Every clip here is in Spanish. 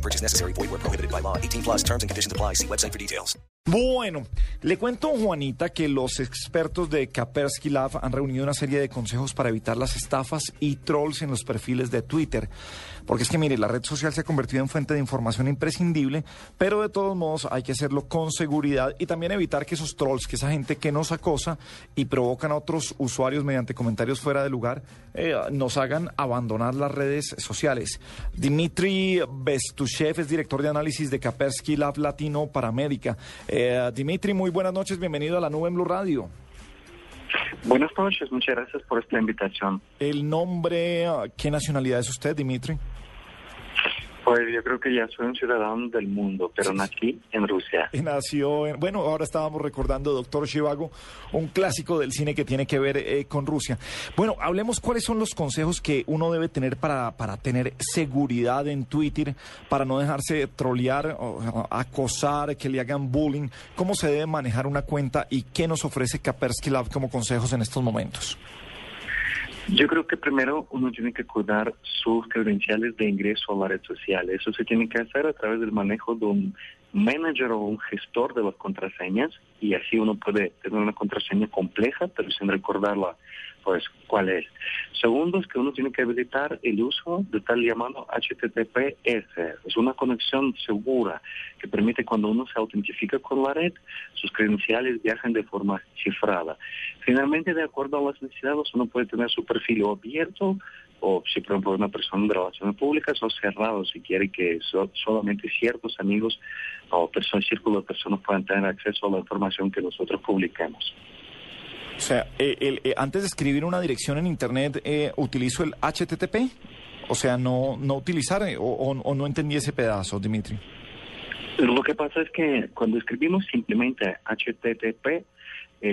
No purchase necessary. Void where prohibited by law. 18 plus terms and conditions apply. See website for details. Bueno, le cuento Juanita que los expertos de Kaspersky Lab han reunido una serie de consejos para evitar las estafas y trolls en los perfiles de Twitter. Porque es que mire, la red social se ha convertido en fuente de información imprescindible, pero de todos modos hay que hacerlo con seguridad y también evitar que esos trolls, que esa gente que nos acosa y provocan a otros usuarios mediante comentarios fuera de lugar, eh, nos hagan abandonar las redes sociales. Dimitri Bestushev es director de análisis de Kaspersky Lab Latino para América. Eh, Dimitri, muy buenas noches, bienvenido a la nube en Blue Radio. Buenas noches, muchas gracias por esta invitación. El nombre, ¿qué nacionalidad es usted, Dimitri? Pues yo creo que ya soy un ciudadano del mundo, pero nací en Rusia. Nació, en, bueno, ahora estábamos recordando Doctor Shivago, un clásico del cine que tiene que ver eh, con Rusia. Bueno, hablemos cuáles son los consejos que uno debe tener para, para tener seguridad en Twitter, para no dejarse trolear, o, acosar, que le hagan bullying, cómo se debe manejar una cuenta y qué nos ofrece Kaspersky Lab como consejos en estos momentos. Yo creo que primero uno tiene que cuidar sus credenciales de ingreso a la red social. Eso se tiene que hacer a través del manejo de un manager o un gestor de las contraseñas y así uno puede tener una contraseña compleja pero sin recordarla pues cuál es. Segundo es que uno tiene que habilitar el uso de tal llamado HTTPS. Es una conexión segura que permite cuando uno se autentifica con la red, sus credenciales viajan de forma cifrada. Finalmente, de acuerdo a las necesidades, uno puede tener su perfil abierto o si por ejemplo una persona de relaciones públicas o cerrado si quiere que solamente ciertos amigos o personas, círculo de personas puedan tener acceso a la información que nosotros publicamos. O sea, eh, el, eh, antes de escribir una dirección en Internet, eh, ¿utilizo el HTTP? O sea, no, no utilizar o, o, no entendí ese pedazo, Dimitri. Lo que pasa es que cuando escribimos simplemente HTTP,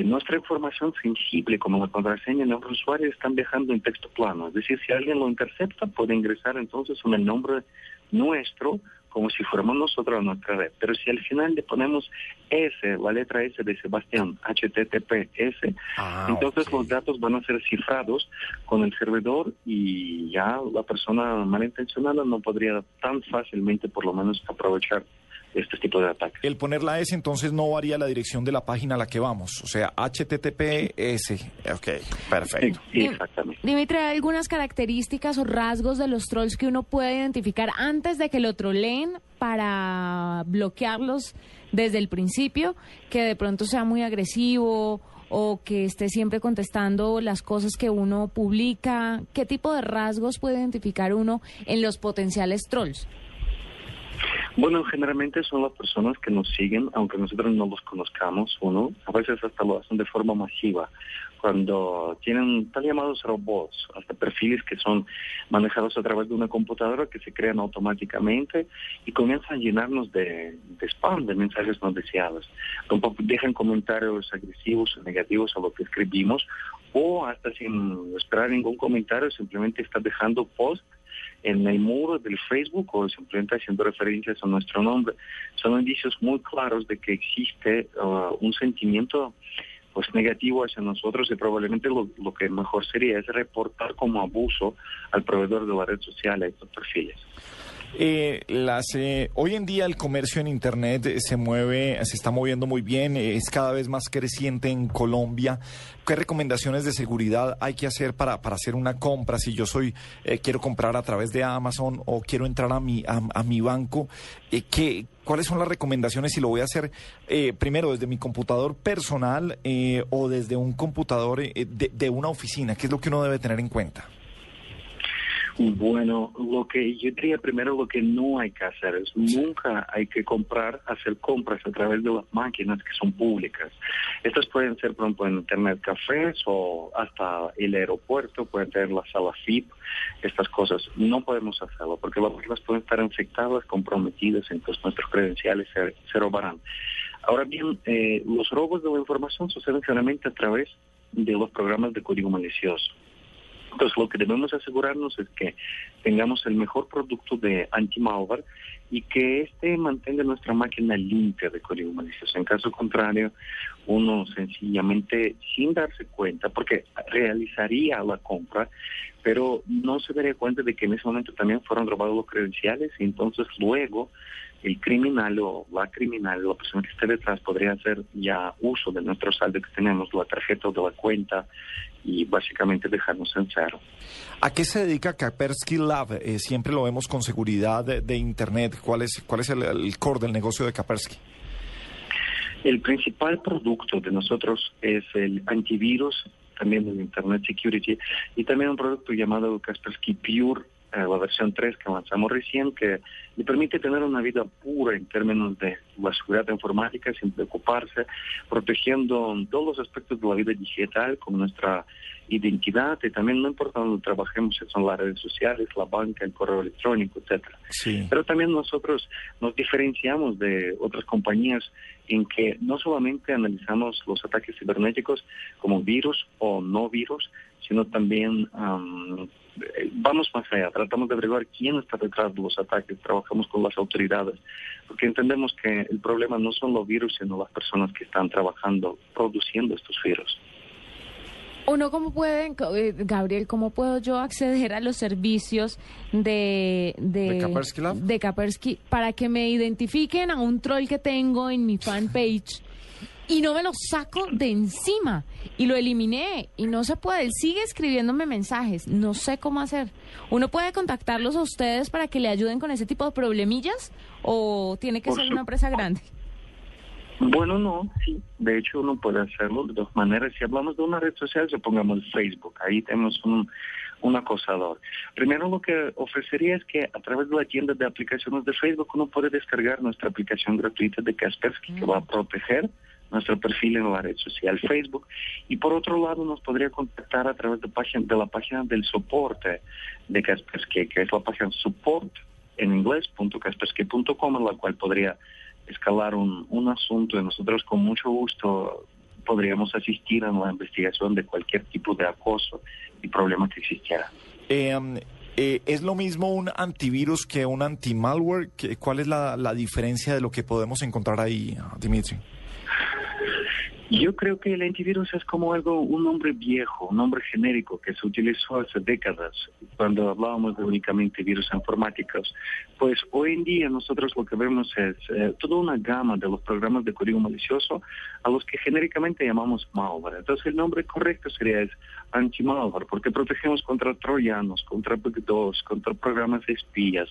nuestra información sensible como la contraseña de los usuarios están viajando en texto plano. Es decir, si alguien lo intercepta, puede ingresar entonces un nombre nuestro como si fuéramos nosotros a nuestra red. Pero si al final le ponemos S, la letra S de Sebastián, HTTPS, Ah, entonces los datos van a ser cifrados con el servidor y ya la persona malintencionada no podría tan fácilmente por lo menos aprovechar este tipo de ataques. El poner la S entonces no varía la dirección de la página a la que vamos. O sea, HTTPS. Ok, perfecto. Sí, exactamente. Dimitri, ¿hay algunas características o rasgos de los trolls que uno puede identificar antes de que lo troleen para bloquearlos desde el principio? Que de pronto sea muy agresivo o que esté siempre contestando las cosas que uno publica. ¿Qué tipo de rasgos puede identificar uno en los potenciales trolls? Bueno, generalmente son las personas que nos siguen, aunque nosotros no los conozcamos, uno, a veces hasta lo hacen de forma masiva, cuando tienen tal llamados robots, hasta perfiles que son manejados a través de una computadora que se crean automáticamente y comienzan a llenarnos de, de spam, de mensajes no deseados. Dejan comentarios agresivos o negativos a lo que escribimos o hasta sin esperar ningún comentario, simplemente está dejando post en el muro del Facebook o simplemente haciendo referencias a nuestro nombre. Son indicios muy claros de que existe uh, un sentimiento pues negativo hacia nosotros y probablemente lo, que mejor sería es reportar como abuso al proveedor de la red social a estos perfiles. Eh, las, eh, hoy en día el comercio en Internet eh, se mueve, se está moviendo muy bien, eh, es cada vez más creciente en Colombia. ¿Qué recomendaciones de seguridad hay que hacer para, para hacer una compra? Si yo soy eh, quiero comprar a través de Amazon o quiero entrar a mi, a, a mi banco, eh, ¿qué, ¿cuáles son las recomendaciones si lo voy a hacer eh, primero desde mi computador personal eh, o desde un computador eh, de, de una oficina? ¿Qué es lo que uno debe tener en cuenta? Bueno, lo que yo diría primero lo que no hay que hacer es nunca hay que comprar, hacer compras a través de las máquinas que son públicas. Estas pueden ser, por ejemplo, en Internet cafés o hasta el aeropuerto, pueden tener la sala FIP, estas cosas. No podemos hacerlo porque las máquinas pueden estar infectadas, comprometidas, entonces nuestros credenciales se, se robarán. Ahora bien, eh, los robos de la información suceden generalmente a través de los programas de código malicioso. Entonces, lo que debemos asegurarnos es que tengamos el mejor producto de anti-malware y que éste mantenga nuestra máquina limpia de código malicioso. En caso contrario, uno sencillamente, sin darse cuenta, porque realizaría la compra, pero no se daría cuenta de que en ese momento también fueron robados los credenciales y entonces luego el criminal o la criminal, la persona que esté detrás, podría hacer ya uso de nuestro saldo que tenemos, la tarjeta o de la cuenta, y básicamente dejarnos en cero. ¿A qué se dedica Kaspersky Lab? Eh, siempre lo vemos con seguridad de, de Internet. ¿Cuál es, cuál es el, el, core del negocio de Kaspersky? El principal producto de nosotros es el antivirus, también el Internet Security, y también un producto llamado Kaspersky Pure eh, la versión 3 que avanzamos recién, que le permite tener una vida pura en términos de la seguridad informática sin preocuparse, protegiendo todos los aspectos de la vida digital como nuestra identidad y también no importa dónde trabajemos, si son las redes sociales, la banca, el correo electrónico, etcétera. Sí. Pero también nosotros nos diferenciamos de otras compañías en que no solamente analizamos los ataques cibernéticos como virus o no virus, sino también um, vamos más allá, tratamos de averiguar quién está detrás de los ataques, trabajamos con las autoridades, porque entendemos que el problema no son los virus, sino las personas que están trabajando, produciendo estos virus. Uno, ¿cómo puede, Gabriel, cómo puedo yo acceder a los servicios de, de, ¿De Kaspersky Lab? de Kaspersky para que me identifiquen a un troll que tengo en mi fanpage y no me lo saco de encima y lo eliminé y no se puede. Él sigue escribiéndome mensajes, no sé cómo hacer. ¿Uno puede contactarlos a ustedes para que le ayuden con ese tipo de problemillas o tiene que Por ser una empresa grande? Bueno, no, sí. De hecho, uno puede hacerlo de dos maneras. Si hablamos de una red social, supongamos Facebook, ahí tenemos un, acosador. Primero, lo que ofrecería es que a través de la tienda de aplicaciones de Facebook uno puede descargar nuestra aplicación gratuita de Kaspersky que va a proteger nuestro perfil en la red social Facebook. Y por otro lado, nos podría contactar a través de, página, de la página del soporte de Kaspersky, que es la página support en inglés, kaspersky.com, en la cual podría escalar un, un asunto y nosotros con mucho gusto podríamos asistir en la investigación de cualquier tipo de acoso y problema que existiera. Eh, eh, ¿Es lo mismo un antivirus que un anti-malware? ¿Qué- ¿Cuál es la, la diferencia de lo que podemos encontrar ahí, Dimitri? Yo creo que el antivirus es como algo, un nombre viejo, un nombre genérico que se utilizó hace décadas cuando hablábamos de únicamente virus informáticos. Pues hoy en día nosotros lo que vemos es eh, toda una gama de los programas de código malicioso a los que genéricamente llamamos malware. Entonces el nombre correcto sería anti-malware porque protegemos contra troyanos, contra bug2, contra programas de espías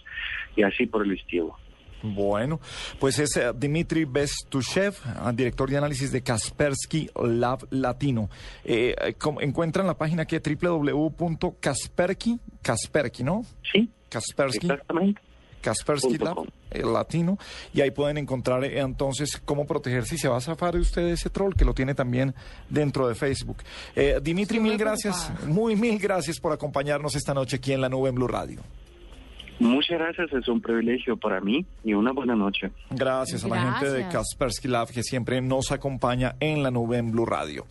y así por el estilo. Bueno, pues es eh, Dimitri Bestushev, ah, director de análisis de Kaspersky Lab Latino. Eh, eh, encuentran la página que www.kaspersky, Kaspersky, ¿no? ¿Sí? Kaspersky, Exactamente. Kaspersky Lab eh, Latino, y ahí pueden encontrar eh, entonces cómo protegerse y se va a zafar de usted de ese troll que lo tiene también dentro de Facebook. Eh, Dimitri, mil gracias, muy mil gracias por acompañarnos esta noche aquí en la nube en Blue Radio. Muchas gracias, es un privilegio para mí y una buena noche. Gracias a la gente de. Kaspersky Lab que siempre nos acompaña en la nube en Blue Radio.